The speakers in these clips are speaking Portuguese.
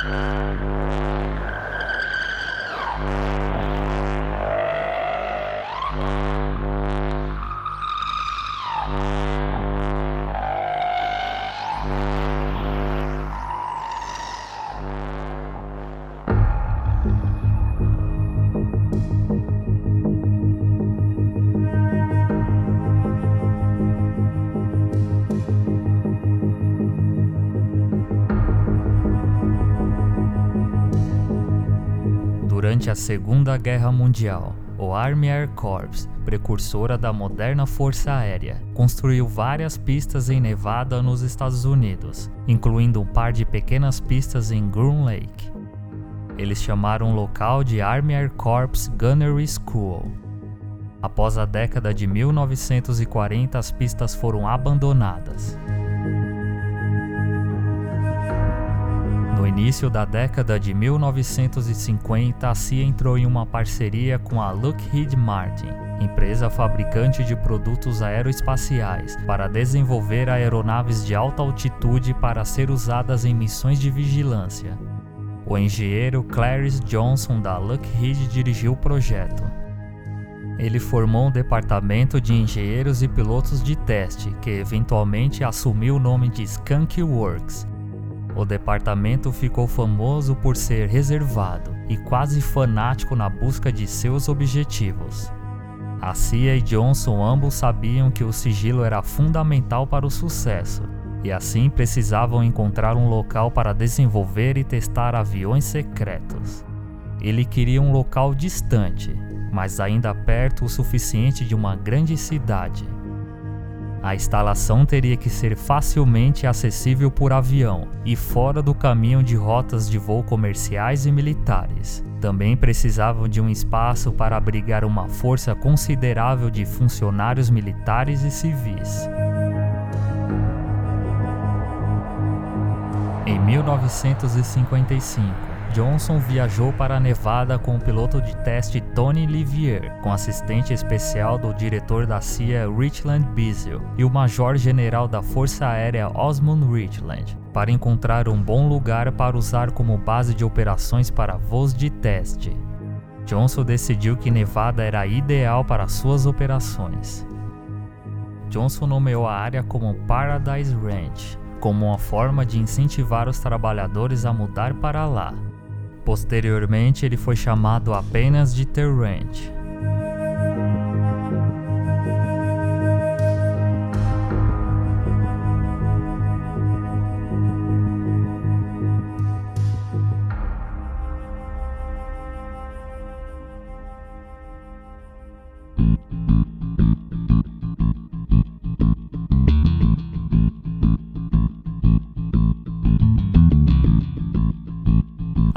Yeah. Durante a Segunda Guerra Mundial, o Army Air Corps, precursora da moderna Força Aérea, construiu várias pistas em Nevada nos Estados Unidos, incluindo um par de pequenas pistas em Groom Lake. Eles chamaram o local de Army Air Corps Gunnery School. Após a década de 1940, as pistas foram abandonadas. No início da década de 1950, a CIA entrou em uma parceria com a Lockheed Martin, empresa fabricante de produtos aeroespaciais, para desenvolver aeronaves de alta altitude para ser usadas em missões de vigilância. O engenheiro Clarence Johnson da Lockheed dirigiu o projeto. Ele formou um departamento de engenheiros e pilotos de teste, que eventualmente assumiu o nome de Skunk Works, o departamento ficou famoso por ser reservado e quase fanático na busca de seus objetivos. A CIA e Johnson ambos sabiam que o sigilo era fundamental para o sucesso, e assim precisavam encontrar um local para desenvolver e testar aviões secretos. Ele queria um local distante, mas ainda perto o suficiente de uma grande cidade. A instalação teria que ser facilmente acessível por avião e fora do caminho de rotas de voo comerciais e militares. Também precisavam de um espaço para abrigar uma força considerável de funcionários militares e civis. Em 1955, Johnson viajou para Nevada com o piloto de teste Tony Livier, com assistente especial do diretor da CIA Richland Biesel e o major-general da Força Aérea Osmond Richland, para encontrar um bom lugar para usar como base de operações para voos de teste. Johnson decidiu que Nevada era ideal para suas operações. Johnson nomeou a área como Paradise Ranch, como uma forma de incentivar os trabalhadores a mudar para lá. Posteriormente, ele foi chamado apenas de The.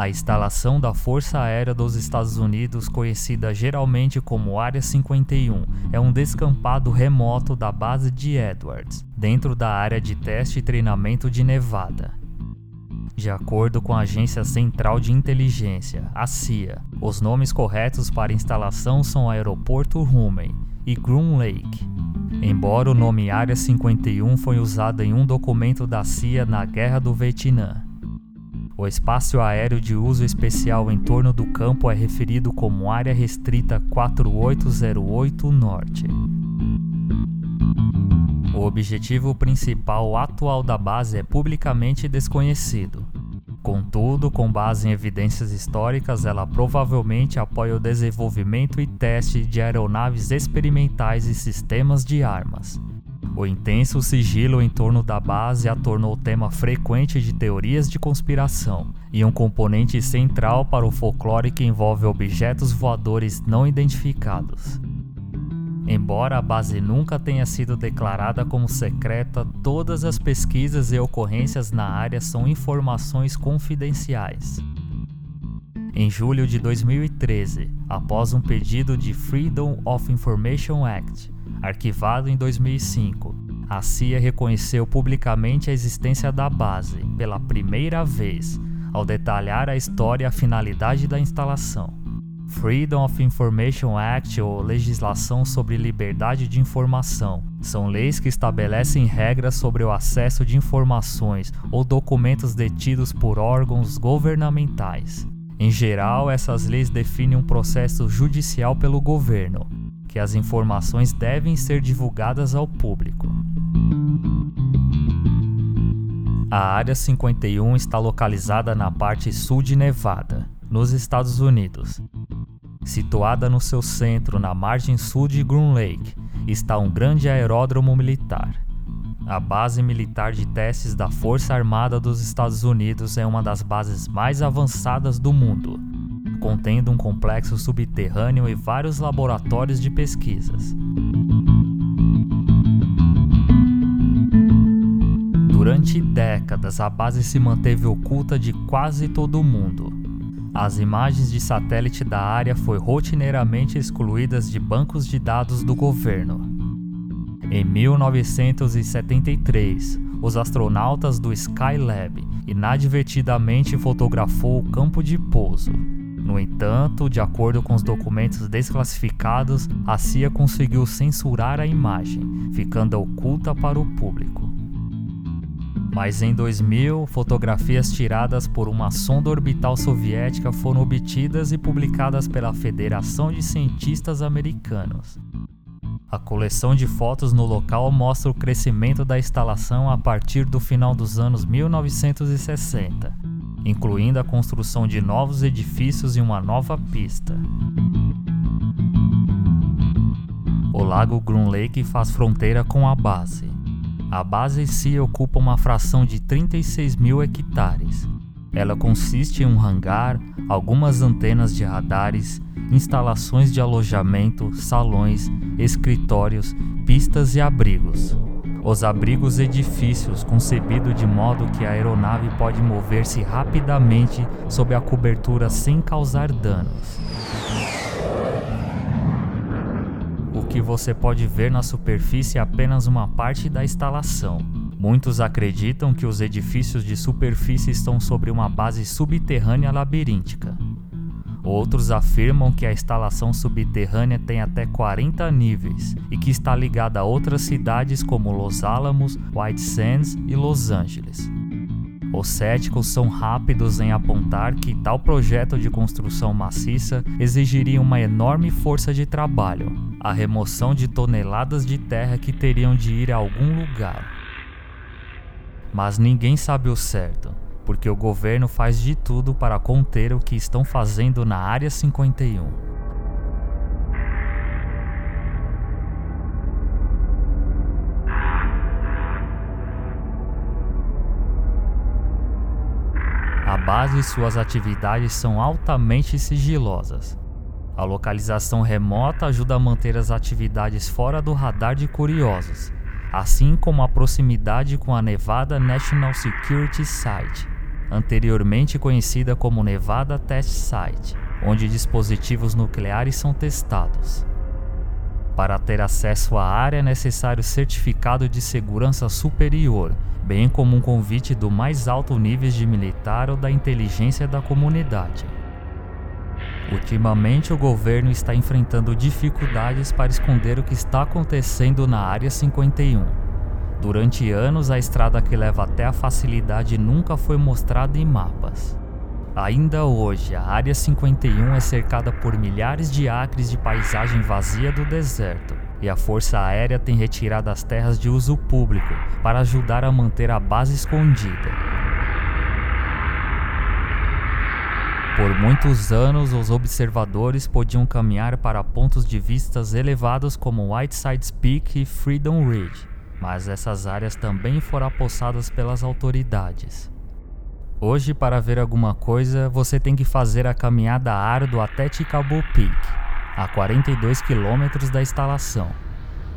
A instalação da Força Aérea dos Estados Unidos, conhecida geralmente como Área 51, é um descampado remoto da base de Edwards, dentro da área de teste e treinamento de Nevada. De acordo com a Agência Central de Inteligência, a CIA, os nomes corretos para instalação são Aeroporto Rummen e Groom Lake. Embora o nome Área 51 foi usado em um documento da CIA na Guerra do Vietnã, o espaço aéreo de uso especial em torno do campo é referido como Área Restrita 4808 Norte. O objetivo principal atual da base é publicamente desconhecido. Contudo, com base em evidências históricas, ela provavelmente apoia o desenvolvimento e teste de aeronaves experimentais e sistemas de armas. O intenso sigilo em torno da base a tornou tema frequente de teorias de conspiração e um componente central para o folclore que envolve objetos voadores não identificados. Embora a base nunca tenha sido declarada como secreta, todas as pesquisas e ocorrências na área são informações confidenciais. Em julho de 2013, após um pedido de Freedom of Information Act, Arquivado em 2005, a CIA reconheceu publicamente a existência da base pela primeira vez, ao detalhar a história e a finalidade da instalação. Freedom of Information Act, ou Legislação sobre Liberdade de Informação, São leis que estabelecem regras sobre o acesso de informações ou documentos detidos por órgãos governamentais. Em geral, essas leis definem um processo judicial pelo governo, que as informações devem ser divulgadas ao público. A Área 51 está localizada na parte sul de Nevada, nos Estados Unidos. Situada no seu centro, na margem sul de Groom Lake, está um grande aeródromo militar. A base militar de testes da Força Armada dos Estados Unidos é uma das bases mais avançadas do mundo, contendo um complexo subterrâneo e vários laboratórios de pesquisas. Durante décadas, a base se manteve oculta de quase todo o mundo. As imagens de satélite da área foram rotineiramente excluídas de bancos de dados do governo. Em 1973, os astronautas do Skylab inadvertidamente fotografou o campo de pouso. No entanto, de acordo com os documentos desclassificados, a CIA conseguiu censurar a imagem, ficando oculta para o público. Mas em 2000, fotografias tiradas por uma sonda orbital soviética foram obtidas e publicadas pela Federação de Cientistas Americanos. A coleção de fotos no local mostra o crescimento da instalação a partir do final dos anos 1960, incluindo a construção de novos edifícios e uma nova pista. O lago Groom Lake faz fronteira com a base. A base em si ocupa uma fração de 36 mil hectares. Ela consiste em um hangar, algumas antenas de radares, instalações de alojamento, salões, escritórios, pistas e abrigos. Os abrigos edifícios concebidos de modo que a aeronave pode mover-se rapidamente sob a cobertura sem causar danos. que você pode ver na superfície é apenas uma parte da instalação. Muitos acreditam que os edifícios de superfície estão sobre uma base subterrânea labiríntica. Outros afirmam que a instalação subterrânea tem até 40 níveis e que está ligada a outras cidades como Los Alamos, White Sands e Los Angeles. Os céticos são rápidos em apontar que tal projeto de construção maciça exigiria uma enorme força de trabalho, a remoção de toneladas de terra que teriam de ir a algum lugar. Mas ninguém sabe o certo, porque o governo faz de tudo para conter o que estão fazendo na Área 51. base e suas atividades são altamente sigilosas. A localização remota ajuda a manter as atividades fora do radar de curiosos, assim como a proximidade com a Nevada National Security Site, anteriormente conhecida como Nevada Test Site, onde dispositivos nucleares são testados. Para ter acesso à área é necessário certificado de segurança superior, bem como um convite do mais alto nível de militar ou da inteligência da comunidade. Ultimamente, o governo está enfrentando dificuldades para esconder o que está acontecendo na Área 51. Durante anos, a estrada que leva até a facilidade nunca foi mostrada em mapas. Ainda hoje, a Área 51 é cercada por milhares de acres de paisagem vazia do deserto, e a Força Aérea tem retirado as terras de uso público para ajudar a manter a base escondida. Por muitos anos, os observadores podiam caminhar para pontos de vistas elevados como Whiteside's Peak e Freedom Ridge, mas essas áreas também foram apossadas pelas autoridades. Hoje, para ver alguma coisa, você tem que fazer a caminhada árdua até Ticabo Peak, a 42 quilômetros da instalação.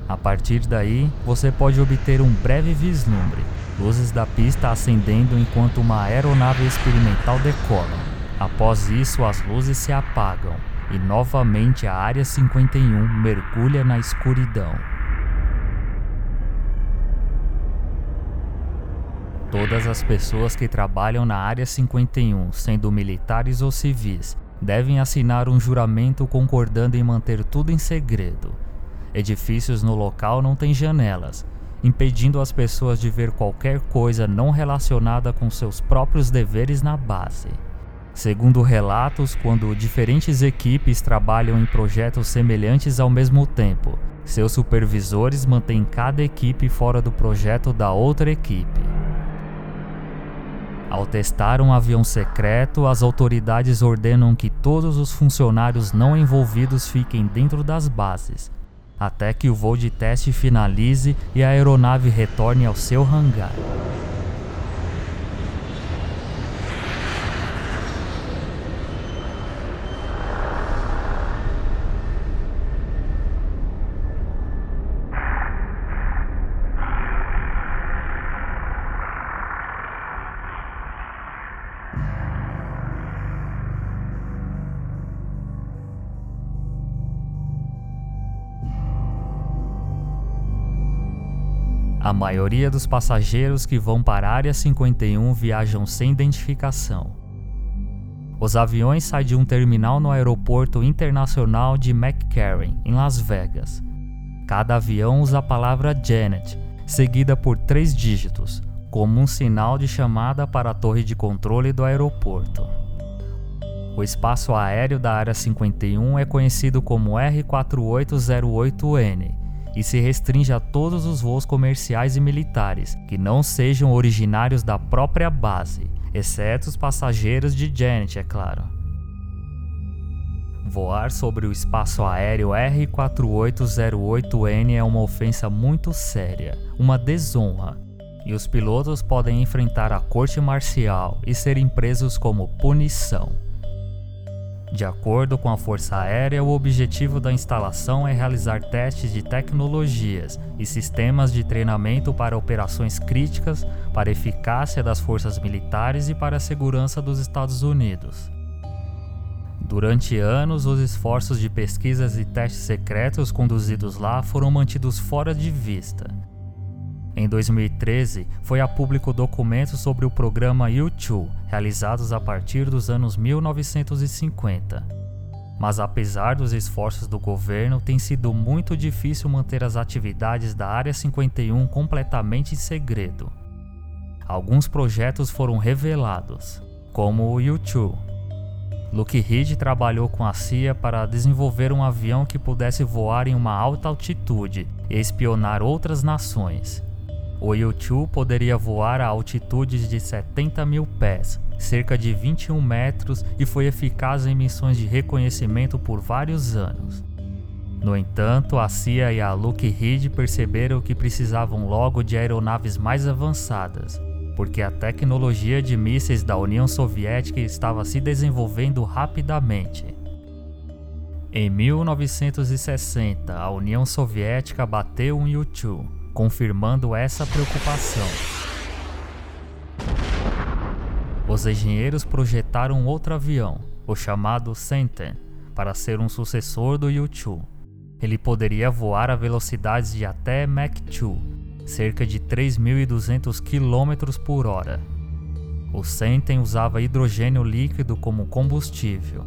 A partir daí, você pode obter um breve vislumbre, luzes da pista acendendo enquanto uma aeronave experimental decola. Após isso, as luzes se apagam e novamente a Área 51 mergulha na escuridão. Todas as pessoas que trabalham na Área 51, sendo militares ou civis, devem assinar um juramento concordando em manter tudo em segredo. Edifícios no local não têm janelas, impedindo as pessoas de ver qualquer coisa não relacionada com seus próprios deveres na base. Segundo relatos, quando diferentes equipes trabalham em projetos semelhantes ao mesmo tempo, seus supervisores mantêm cada equipe fora do projeto da outra equipe. Ao testar um avião secreto, as autoridades ordenam que todos os funcionários não envolvidos fiquem dentro das bases, até que o voo de teste finalize e a aeronave retorne ao seu hangar. A maioria dos passageiros que vão para a Área 51 viajam sem identificação. Os aviões saem de um terminal no Aeroporto Internacional de McCarran, em Las Vegas. Cada avião usa a palavra Janet, seguida por três dígitos, como um sinal de chamada para a torre de controle do aeroporto. O espaço aéreo da Área 51 é conhecido como R4808N e se restringe a todos os voos comerciais e militares que não sejam originários da própria base, exceto os passageiros de Janet, é claro. Voar sobre o espaço aéreo R4808N é uma ofensa muito séria, uma desonra, e os pilotos podem enfrentar a corte marcial e serem presos como punição. De acordo com a Força Aérea, o objetivo da instalação é realizar testes de tecnologias e sistemas de treinamento para operações críticas, para a eficácia das forças militares e para a segurança dos Estados Unidos. Durante anos, os esforços de pesquisas e testes secretos conduzidos lá foram mantidos fora de vista. Em 2013, foi a público documentos sobre o programa U2, realizados a partir dos anos 1950. Mas apesar dos esforços do governo, tem sido muito difícil manter as atividades da Área 51 completamente em segredo. Alguns projetos foram revelados, como o U2. Lockheed trabalhou com a CIA para desenvolver um avião que pudesse voar em uma alta altitude e espionar outras nações. O U-2 poderia voar a altitudes de 70 mil pés, cerca de 21 metros, e foi eficaz em missões de reconhecimento por vários anos. No entanto, a CIA e a Lockheed perceberam que precisavam logo de aeronaves mais avançadas, porque a tecnologia de mísseis da União Soviética estava se desenvolvendo rapidamente. Em 1960, a União Soviética bateu um U-2 confirmando essa preocupação. Os engenheiros projetaram outro avião, o chamado Senten, para ser um sucessor do U-2. Ele poderia voar a velocidades de até Mach 2, cerca de 3.200 km por hora. O Senten usava hidrogênio líquido como combustível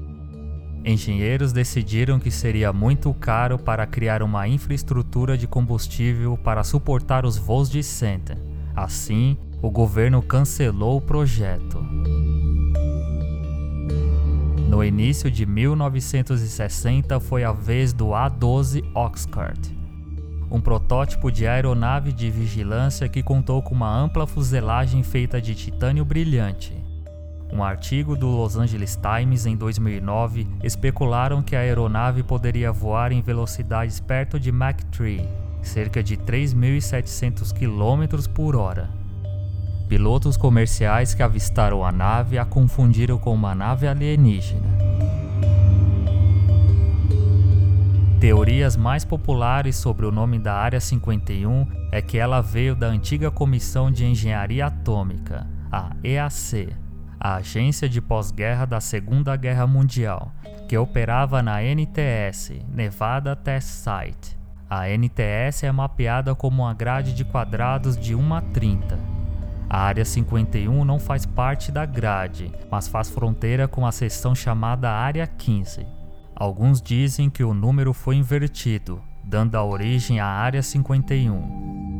engenheiros decidiram que seria muito caro para criar uma infraestrutura de combustível para suportar os voos de Santa. Assim, o governo cancelou o projeto. No início de 1960 foi a vez do A-12 Oxcart, um protótipo de aeronave de vigilância que contou com uma ampla fuselagem feita de titânio brilhante um artigo do Los Angeles Times em 2009 especularam que a aeronave poderia voar em velocidades perto de Mach 3, cerca de 3.700 km por hora. Pilotos comerciais que avistaram a nave a confundiram com uma nave alienígena. Teorias mais populares sobre o nome da Área 51 é que ela veio da antiga Comissão de Engenharia Atômica, a EAC, a agência de pós-guerra da Segunda Guerra Mundial, que operava na NTS, Nevada Test Site. A NTS é mapeada como uma grade de quadrados de 1 a 30. A Área 51 não faz parte da grade, mas faz fronteira com a seção chamada Área 15. Alguns dizem que o número foi invertido, dando a origem à Área 51.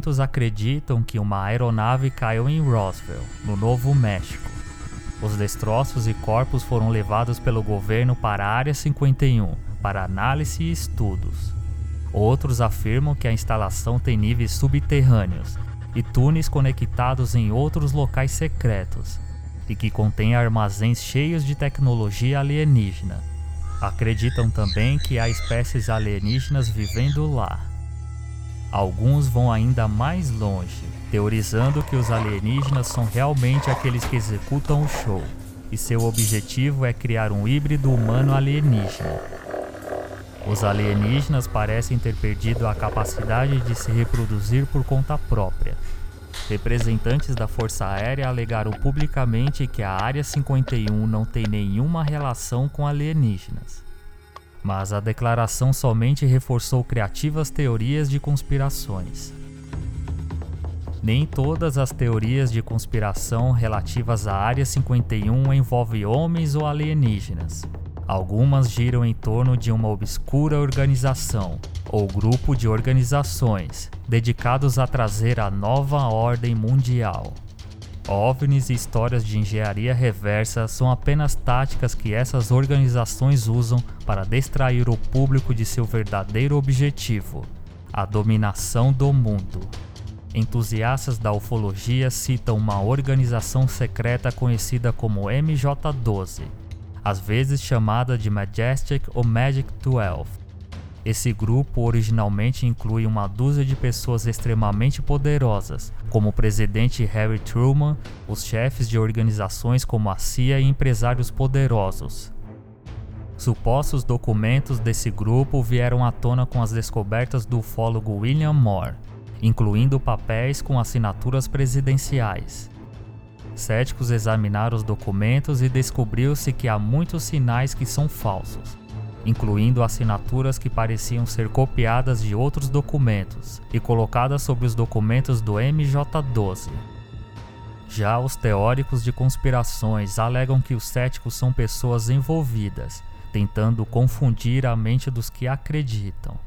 Muitos acreditam que uma aeronave caiu em Roswell, no Novo México. Os destroços e corpos foram levados pelo governo para a Área 51 para análise e estudos. Outros afirmam que a instalação tem níveis subterrâneos e túneis conectados em outros locais secretos e que contém armazéns cheios de tecnologia alienígena. Acreditam também que há espécies alienígenas vivendo lá. Alguns vão ainda mais longe, teorizando que os alienígenas são realmente aqueles que executam o show, e seu objetivo é criar um híbrido humano alienígena. Os alienígenas parecem ter perdido a capacidade de se reproduzir por conta própria. Representantes da Força Aérea alegaram publicamente que a Área 51 não tem nenhuma relação com alienígenas mas a declaração somente reforçou criativas teorias de conspirações. Nem todas as teorias de conspiração relativas à Área 51 envolvem homens ou alienígenas. Algumas giram em torno de uma obscura organização ou grupo de organizações dedicados a trazer a nova ordem mundial. OVNIs e histórias de engenharia reversa são apenas táticas que essas organizações usam para distrair o público de seu verdadeiro objetivo: a dominação do mundo. Entusiastas da ufologia citam uma organização secreta conhecida como MJ-12, às vezes chamada de Majestic ou Magic 12 esse grupo originalmente inclui uma dúzia de pessoas extremamente poderosas, como o presidente Harry Truman, os chefes de organizações como a CIA e empresários poderosos. Supostos documentos desse grupo vieram à tona com as descobertas do ufólogo William Moore, incluindo papéis com assinaturas presidenciais. Céticos examinaram os documentos e descobriu-se que há muitos sinais que são falsos incluindo assinaturas que pareciam ser copiadas de outros documentos e colocadas sobre os documentos do MJ-12. Já os teóricos de conspirações alegam que os céticos são pessoas envolvidas, tentando confundir a mente dos que acreditam.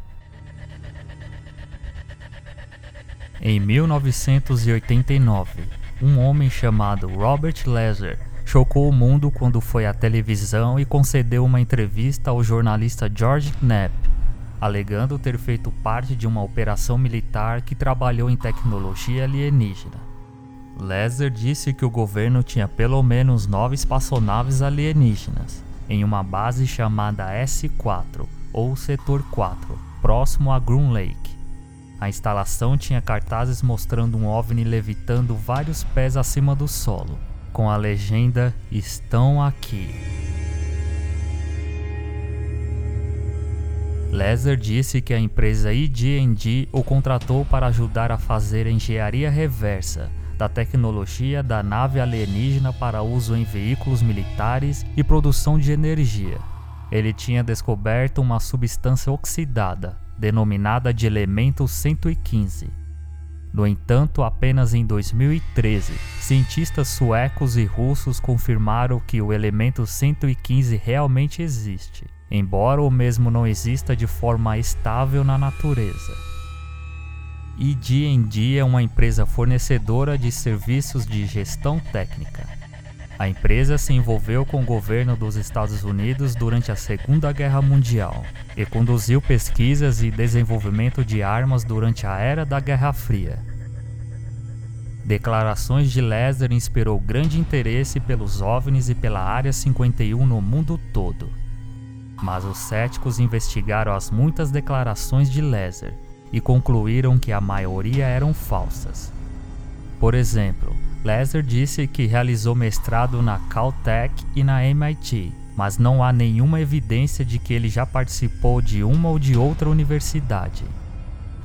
Em 1989, um homem chamado Robert Lazar chocou o mundo quando foi à televisão e concedeu uma entrevista ao jornalista George Knapp, alegando ter feito parte de uma operação militar que trabalhou em tecnologia alienígena. Laser disse que o governo tinha pelo menos nove espaçonaves alienígenas em uma base chamada S4 ou Setor 4, próximo a Groom Lake. A instalação tinha cartazes mostrando um OVNI levitando vários pés acima do solo com a legenda Estão aqui. Lezer disse que a empresa ID&D o contratou para ajudar a fazer engenharia reversa da tecnologia da nave alienígena para uso em veículos militares e produção de energia. Ele tinha descoberto uma substância oxidada, denominada de elemento 115, no entanto, apenas em 2013, cientistas suecos e russos confirmaram que o elemento 115 realmente existe, embora o mesmo não exista de forma estável na natureza. ID&D é uma empresa fornecedora de serviços de gestão técnica. A empresa se envolveu com o governo dos Estados Unidos durante a Segunda Guerra Mundial e conduziu pesquisas e desenvolvimento de armas durante a era da Guerra Fria. Declarações de Laser inspirou grande interesse pelos OVNIs e pela Área 51 no mundo todo. Mas os céticos investigaram as muitas declarações de Laser e concluíram que a maioria eram falsas. Por exemplo, Laser disse que realizou mestrado na Caltech e na MIT, mas não há nenhuma evidência de que ele já participou de uma ou de outra universidade.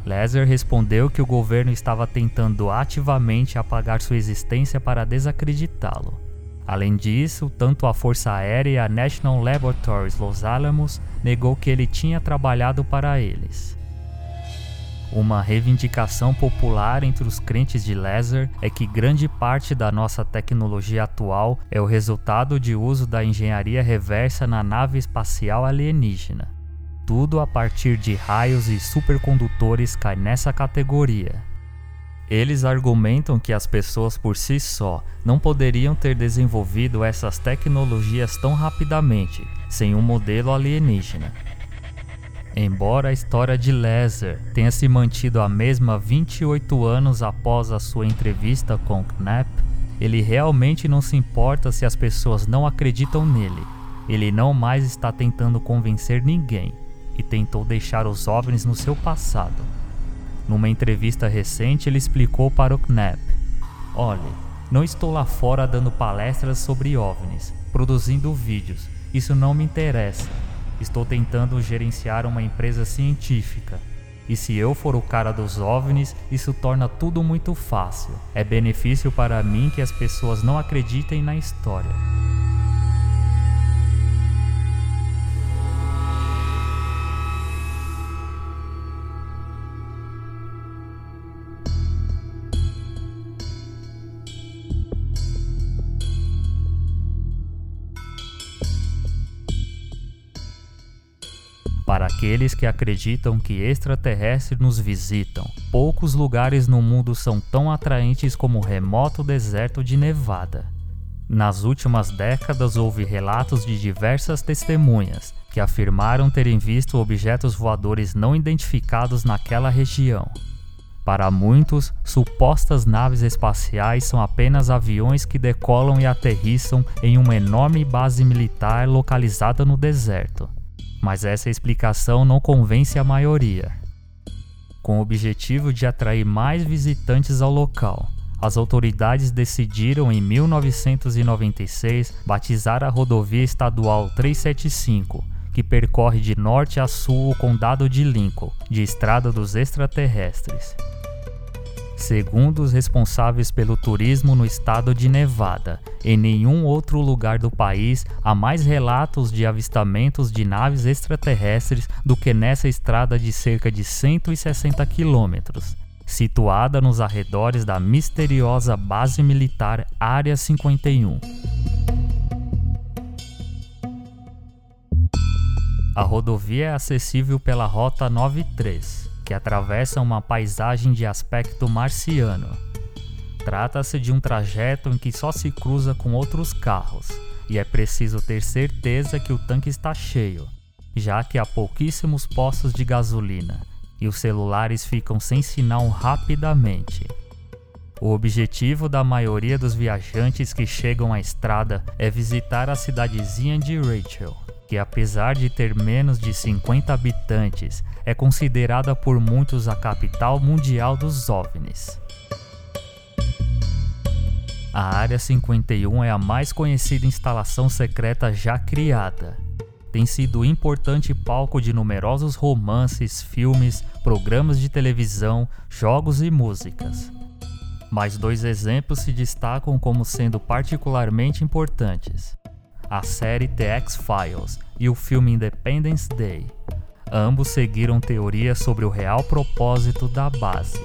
Laser respondeu que o governo estava tentando ativamente apagar sua existência para desacreditá-lo. Além disso, tanto a Força Aérea e a National Laboratories Los Alamos negou que ele tinha trabalhado para eles. Uma reivindicação popular entre os crentes de Laser é que grande parte da nossa tecnologia atual é o resultado de uso da engenharia reversa na nave espacial alienígena. Tudo a partir de raios e supercondutores cai nessa categoria. Eles argumentam que as pessoas por si só não poderiam ter desenvolvido essas tecnologias tão rapidamente sem um modelo alienígena. Embora a história de Laser tenha se mantido a mesma 28 anos após a sua entrevista com Knapp, ele realmente não se importa se as pessoas não acreditam nele. Ele não mais está tentando convencer ninguém e tentou deixar os OVNIs no seu passado. Numa entrevista recente, ele explicou para o Knapp: Olhe, não estou lá fora dando palestras sobre OVNIs, produzindo vídeos. Isso não me interessa. Estou tentando gerenciar uma empresa científica. E se eu for o cara dos OVNIs, isso torna tudo muito fácil. É benefício para mim que as pessoas não acreditem na história. Aqueles que acreditam que extraterrestres nos visitam, poucos lugares no mundo são tão atraentes como o remoto deserto de Nevada. Nas últimas décadas houve relatos de diversas testemunhas que afirmaram terem visto objetos voadores não identificados naquela região. Para muitos, supostas naves espaciais são apenas aviões que decolam e aterrissam em uma enorme base militar localizada no deserto mas essa explicação não convence a maioria. Com o objetivo de atrair mais visitantes ao local, as autoridades decidiram em 1996 batizar a rodovia estadual 375, que percorre de norte a sul o condado de Lincoln, de Estrada dos Extraterrestres. Segundo os responsáveis pelo turismo no estado de Nevada, em nenhum outro lugar do país há mais relatos de avistamentos de naves extraterrestres do que nessa estrada de cerca de 160 quilômetros, situada nos arredores da misteriosa base militar Área 51. A rodovia é acessível pela Rota 93 que atravessa uma paisagem de aspecto marciano. Trata-se de um trajeto em que só se cruza com outros carros, e é preciso ter certeza que o tanque está cheio, já que há pouquíssimos postos de gasolina e os celulares ficam sem sinal rapidamente. O objetivo da maioria dos viajantes que chegam à estrada é visitar a cidadezinha de Rachel, que apesar de ter menos de 50 habitantes, é considerada por muitos a capital mundial dos OVNIs. A Área 51 é a mais conhecida instalação secreta já criada. Tem sido importante palco de numerosos romances, filmes, programas de televisão, jogos e músicas. Mais dois exemplos se destacam como sendo particularmente importantes a série The X-Files e o filme Independence Day. Ambos seguiram teorias sobre o real propósito da base.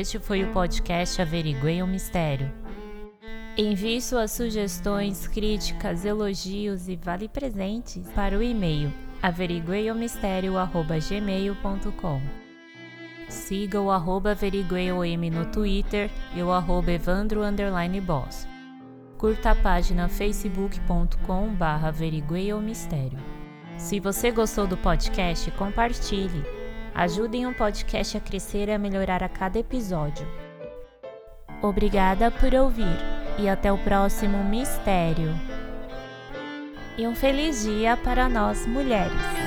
Este foi o podcast Averiguei o Mistério. Envie suas sugestões, críticas, elogios e vale presentes para o e-mail averigueiomistério.gmail.com Siga o arroba averigueiom no Twitter e o arroba evandro boss. Curta a página facebook.com barra. Se você gostou do podcast, compartilhe Ajudem o podcast a crescer e a melhorar a cada episódio. Obrigada por ouvir e até o próximo mistério. E um feliz dia para nós mulheres.